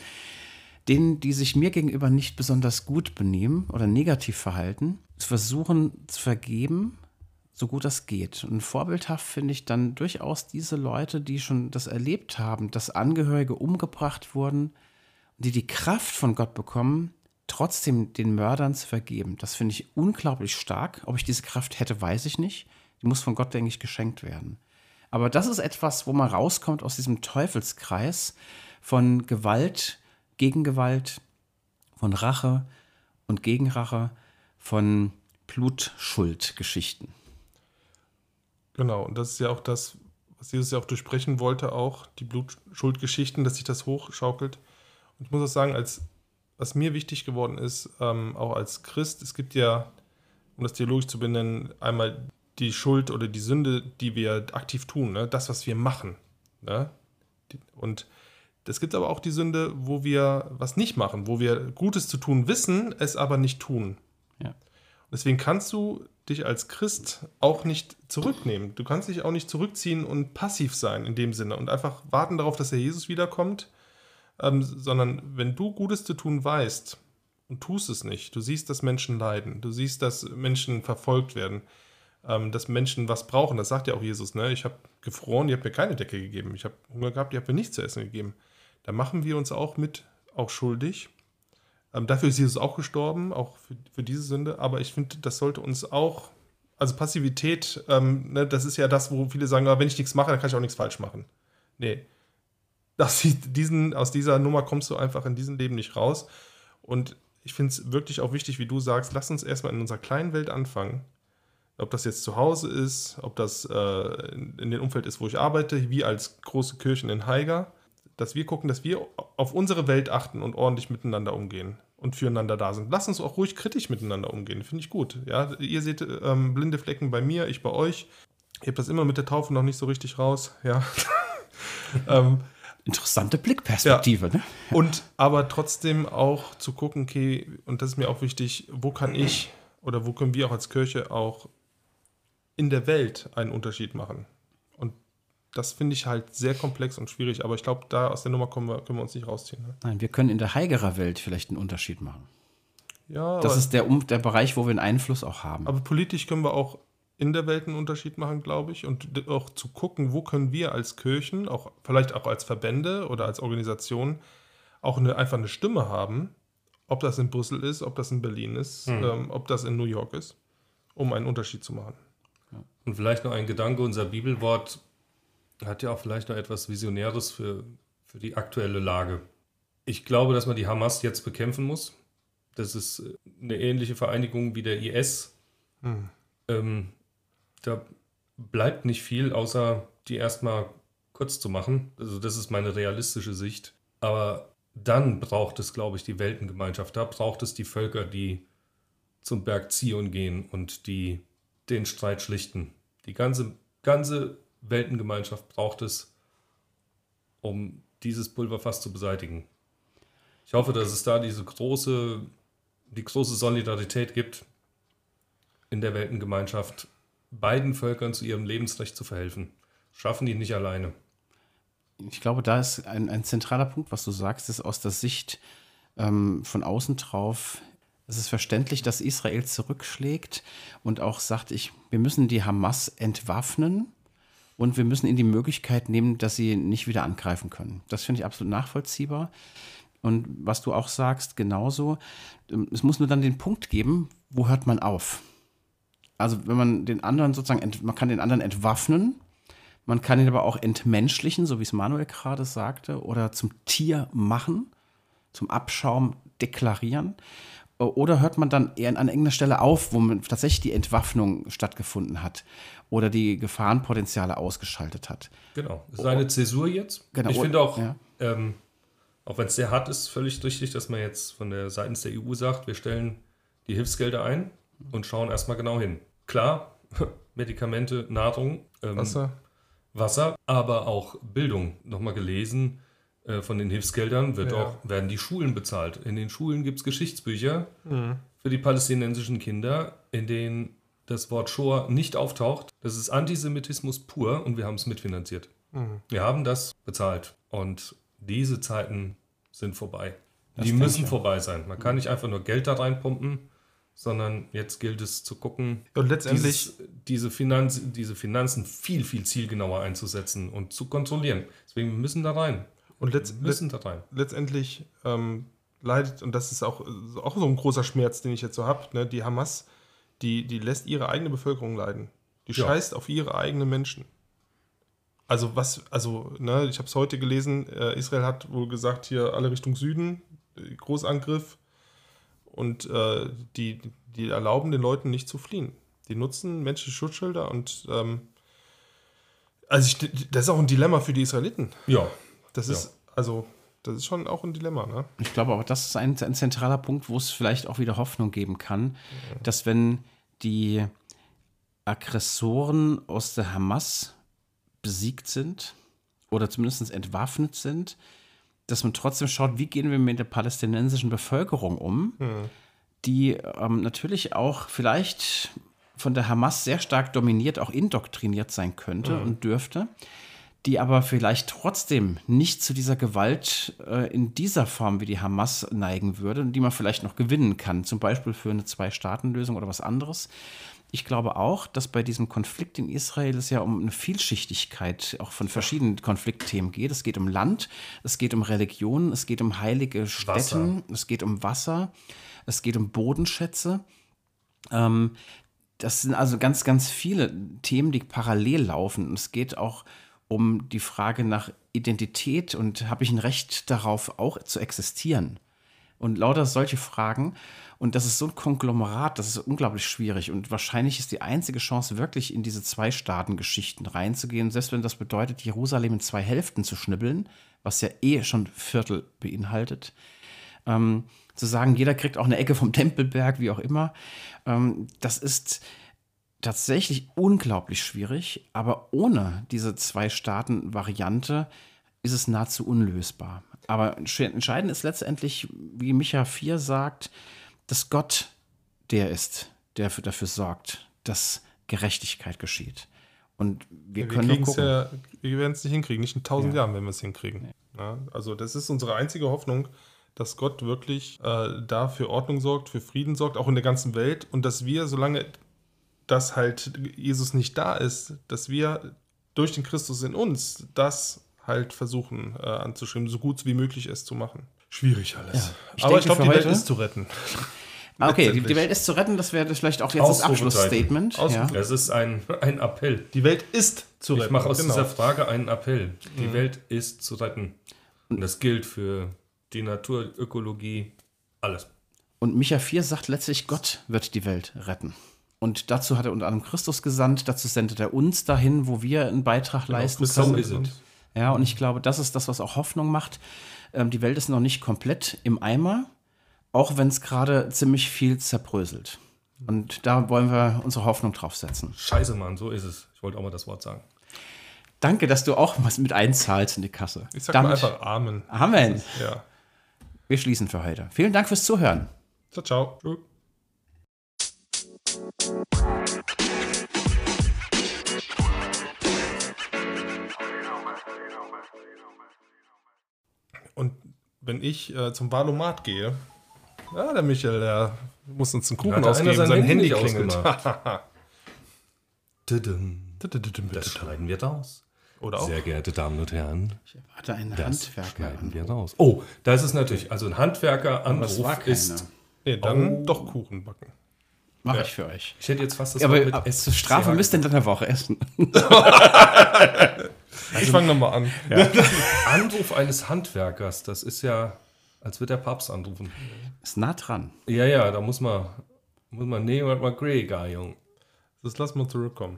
denen, die sich mir gegenüber nicht besonders gut benehmen oder negativ verhalten, zu versuchen zu vergeben, so gut das geht. Und vorbildhaft finde ich dann durchaus diese Leute, die schon das erlebt haben, dass Angehörige umgebracht wurden, die die Kraft von Gott bekommen, trotzdem den Mördern zu vergeben. Das finde ich unglaublich stark. Ob ich diese Kraft hätte, weiß ich nicht. Die muss von Gott, denke ich, geschenkt werden. Aber das ist etwas, wo man rauskommt aus diesem Teufelskreis von Gewalt, Gegengewalt, von Rache und Gegenrache, von Blutschuldgeschichten. Genau, und das ist ja auch das, was Jesus ja auch durchbrechen wollte, auch die Blutschuldgeschichten, dass sich das hochschaukelt. Und ich muss auch sagen, als was mir wichtig geworden ist, ähm, auch als Christ, es gibt ja, um das theologisch zu benennen, einmal die Schuld oder die Sünde, die wir aktiv tun, ne? das, was wir machen. Ne? Und es gibt aber auch die Sünde, wo wir was nicht machen, wo wir Gutes zu tun wissen, es aber nicht tun. Ja. Deswegen kannst du dich als Christ auch nicht zurücknehmen. Du kannst dich auch nicht zurückziehen und passiv sein in dem Sinne und einfach warten darauf, dass der Jesus wiederkommt, ähm, sondern wenn du Gutes zu tun weißt und tust es nicht, du siehst, dass Menschen leiden, du siehst, dass Menschen verfolgt werden, ähm, dass Menschen was brauchen, das sagt ja auch Jesus, ne? ich habe gefroren, ihr habt mir keine Decke gegeben, ich habe Hunger gehabt, ihr habt mir nichts zu essen gegeben. Da machen wir uns auch mit auch schuldig. Ähm, dafür ist Jesus auch gestorben, auch für, für diese Sünde. Aber ich finde, das sollte uns auch, also Passivität, ähm, ne, das ist ja das, wo viele sagen, ah, wenn ich nichts mache, dann kann ich auch nichts falsch machen. Nee. Das, diesen, aus dieser Nummer kommst du einfach in diesem Leben nicht raus. Und ich finde es wirklich auch wichtig, wie du sagst, lass uns erstmal in unserer kleinen Welt anfangen. ob das jetzt zu Hause ist, ob das äh, in, in dem Umfeld ist, wo ich arbeite, wie als große Kirchen in Haiger, dass wir gucken, dass wir auf unsere Welt achten und ordentlich miteinander umgehen und füreinander da sind. Lass uns auch ruhig kritisch miteinander umgehen, finde ich gut. Ja, ihr seht ähm, blinde Flecken bei mir, ich bei euch. Ihr habt das immer mit der Taufe noch nicht so richtig raus, ja. ähm, Interessante Blickperspektive, ja. ne? Und aber trotzdem auch zu gucken, okay, und das ist mir auch wichtig, wo kann ich oder wo können wir auch als Kirche auch in der Welt einen Unterschied machen. Das finde ich halt sehr komplex und schwierig, aber ich glaube, da aus der Nummer können wir, können wir uns nicht rausziehen. Ne? Nein, wir können in der Heigerer Welt vielleicht einen Unterschied machen. Ja, das ist der, der Bereich, wo wir einen Einfluss auch haben. Aber politisch können wir auch in der Welt einen Unterschied machen, glaube ich. Und auch zu gucken, wo können wir als Kirchen, auch vielleicht auch als Verbände oder als Organisation, auch eine, einfach eine Stimme haben, ob das in Brüssel ist, ob das in Berlin ist, hm. ähm, ob das in New York ist, um einen Unterschied zu machen. Und vielleicht noch ein Gedanke, unser Bibelwort hat ja auch vielleicht noch etwas Visionäres für, für die aktuelle Lage. Ich glaube, dass man die Hamas jetzt bekämpfen muss. Das ist eine ähnliche Vereinigung wie der IS. Hm. Ähm, da bleibt nicht viel, außer die erstmal kurz zu machen. Also das ist meine realistische Sicht. Aber dann braucht es, glaube ich, die Weltengemeinschaft. Da braucht es die Völker, die zum Berg Zion gehen und die den Streit schlichten. Die ganze, ganze Weltengemeinschaft braucht es, um dieses Pulverfass zu beseitigen. Ich hoffe, dass es da diese große, die große Solidarität gibt in der Weltengemeinschaft, beiden Völkern zu ihrem Lebensrecht zu verhelfen. Schaffen die nicht alleine. Ich glaube, da ist ein, ein zentraler Punkt, was du sagst, ist aus der Sicht ähm, von außen drauf es ist verständlich, dass Israel zurückschlägt und auch sagt, ich, wir müssen die Hamas entwaffnen und wir müssen ihnen die Möglichkeit nehmen, dass sie nicht wieder angreifen können. Das finde ich absolut nachvollziehbar. Und was du auch sagst, genauso. Ähm, es muss nur dann den Punkt geben, wo hört man auf? Also wenn man den anderen sozusagen, man kann den anderen entwaffnen, man kann ihn aber auch entmenschlichen, so wie es Manuel gerade sagte, oder zum Tier machen, zum Abschaum deklarieren. Oder hört man dann eher an irgendeiner Stelle auf, wo man tatsächlich die Entwaffnung stattgefunden hat oder die Gefahrenpotenziale ausgeschaltet hat? Genau. Das ist eine Zäsur jetzt. Genau. Ich finde auch, ja. ähm, auch wenn es sehr hart ist, völlig richtig, dass man jetzt von der seitens der EU sagt, wir stellen die Hilfsgelder ein und schauen erstmal genau hin. Klar, Medikamente, Nahrung, ähm, Wasser. Wasser, aber auch Bildung. Nochmal gelesen, äh, von den Hilfsgeldern wird ja. auch, werden die Schulen bezahlt. In den Schulen gibt es Geschichtsbücher mhm. für die palästinensischen Kinder, in denen das Wort Shoah nicht auftaucht. Das ist Antisemitismus pur und wir haben es mitfinanziert. Mhm. Wir haben das bezahlt. Und diese Zeiten sind vorbei. Das die müssen vorbei sein. Man kann nicht einfach nur Geld da reinpumpen, sondern jetzt gilt es zu gucken, und letztendlich dieses, diese, Finanz, diese Finanzen viel, viel zielgenauer einzusetzen und zu kontrollieren. Deswegen müssen wir da rein. Und letzt, müssen rein. letztendlich ähm, leidet, und das ist auch, auch so ein großer Schmerz, den ich jetzt so habe, ne, die Hamas, die, die lässt ihre eigene Bevölkerung leiden. Die ja. scheißt auf ihre eigenen Menschen. Also was, also, ne, ich habe es heute gelesen, äh, Israel hat wohl gesagt, hier alle Richtung Süden, äh, Großangriff. Und äh, die, die erlauben den Leuten nicht zu fliehen. Die nutzen menschliche Schutzschilder und ähm, also ich, das ist auch ein Dilemma für die Israeliten. Ja. Das ja. ist, also, das ist schon auch ein Dilemma, ne? Ich glaube aber, das ist ein, ein zentraler Punkt, wo es vielleicht auch wieder Hoffnung geben kann, ja. dass wenn die Aggressoren aus der Hamas besiegt sind oder zumindest entwaffnet sind, dass man trotzdem schaut, wie gehen wir mit der palästinensischen Bevölkerung um, mhm. die ähm, natürlich auch vielleicht von der Hamas sehr stark dominiert, auch indoktriniert sein könnte mhm. und dürfte die aber vielleicht trotzdem nicht zu dieser Gewalt äh, in dieser Form wie die Hamas neigen würde und die man vielleicht noch gewinnen kann, zum Beispiel für eine Zwei-Staaten-Lösung oder was anderes. Ich glaube auch, dass bei diesem Konflikt in Israel es ja um eine Vielschichtigkeit auch von verschiedenen Konfliktthemen geht. Es geht um Land, es geht um Religion, es geht um heilige Städten, Wasser. es geht um Wasser, es geht um Bodenschätze. Ähm, das sind also ganz, ganz viele Themen, die parallel laufen. Und es geht auch um die Frage nach Identität und habe ich ein Recht darauf, auch zu existieren. Und lauter solche Fragen. Und das ist so ein Konglomerat, das ist unglaublich schwierig. Und wahrscheinlich ist die einzige Chance, wirklich in diese Zwei-Staaten-Geschichten reinzugehen, selbst wenn das bedeutet, Jerusalem in zwei Hälften zu schnibbeln, was ja eh schon Viertel beinhaltet. Ähm, zu sagen, jeder kriegt auch eine Ecke vom Tempelberg, wie auch immer. Ähm, das ist tatsächlich unglaublich schwierig, aber ohne diese Zwei-Staaten-Variante ist es nahezu unlösbar. Aber entscheidend ist letztendlich, wie Micha 4 sagt, dass Gott der ist, der dafür sorgt, dass Gerechtigkeit geschieht. Und wir, Wir, können nur gucken. ja, wir werden es nicht hinkriegen, nicht in tausend Ja. Jahren, wenn wir es hinkriegen. Ja, also das ist unsere einzige Hoffnung, dass Gott wirklich äh, da für Ordnung sorgt, für Frieden sorgt, auch in der ganzen Welt. Und dass wir, solange das halt Jesus nicht da ist, dass wir durch den Christus in uns das halt versuchen äh, anzuschreiben, so gut wie möglich es zu machen. Schwierig alles. Ja. Ich Aber ich glaube, die für Welt heute- ist zu retten. Ah, Okay, die, die. Welt ist zu retten, das wäre vielleicht auch jetzt das. Abschlussstatement. Ja. Es ist ein, ein Appell. Die Welt ist zu retten. Ich mache aus genau. dieser Frage einen Appell. Die Welt ist zu retten. Und das gilt für die Natur, Ökologie, alles. Und Micha 4 sagt letztlich, Gott wird die Welt retten. Und dazu hat er unter anderem Christus gesandt, dazu sendet er uns dahin, wo wir einen Beitrag leisten Christus können. So. Ja, und ich glaube, das ist das, was auch Hoffnung macht. Ähm, die Welt ist noch nicht komplett im Eimer, auch wenn es gerade ziemlich viel zerbröselt. Und da wollen wir unsere Hoffnung drauf setzen. Scheiße, Mann, so ist es. Ich wollte auch mal das Wort sagen. Danke, dass du auch was mit einzahlst in die Kasse. Ich sag mal einfach Amen. Amen. Ja. Wir schließen für heute. Vielen Dank fürs Zuhören. Ciao, ciao. Und wenn ich äh, zum Wahlomat gehe, ja, der Michael, der muss uns einen Kuchen ausgeben, sein sein, Handy Handy klingelt. Das Oder schneiden wir raus. auch. Sehr geehrte Damen und Herren, Warte, einen das Handwerker. schneiden wir raus. Oh, da ist es natürlich. Also ein war keiner. ist. Nee, dann Oh. doch Kuchen backen. Mache Ja. ich für euch. Ich hätte jetzt fast das Ja, aber Strafe müsst ihr in der Woche essen. ich fange nochmal an. Anruf eines Handwerkers, das ist ja, als wird der Papst anrufen. Ist nah dran. Ja, ja, da muss man, muss man nehmen, was man Grey, Jung. Das lassen wir zurückkommen.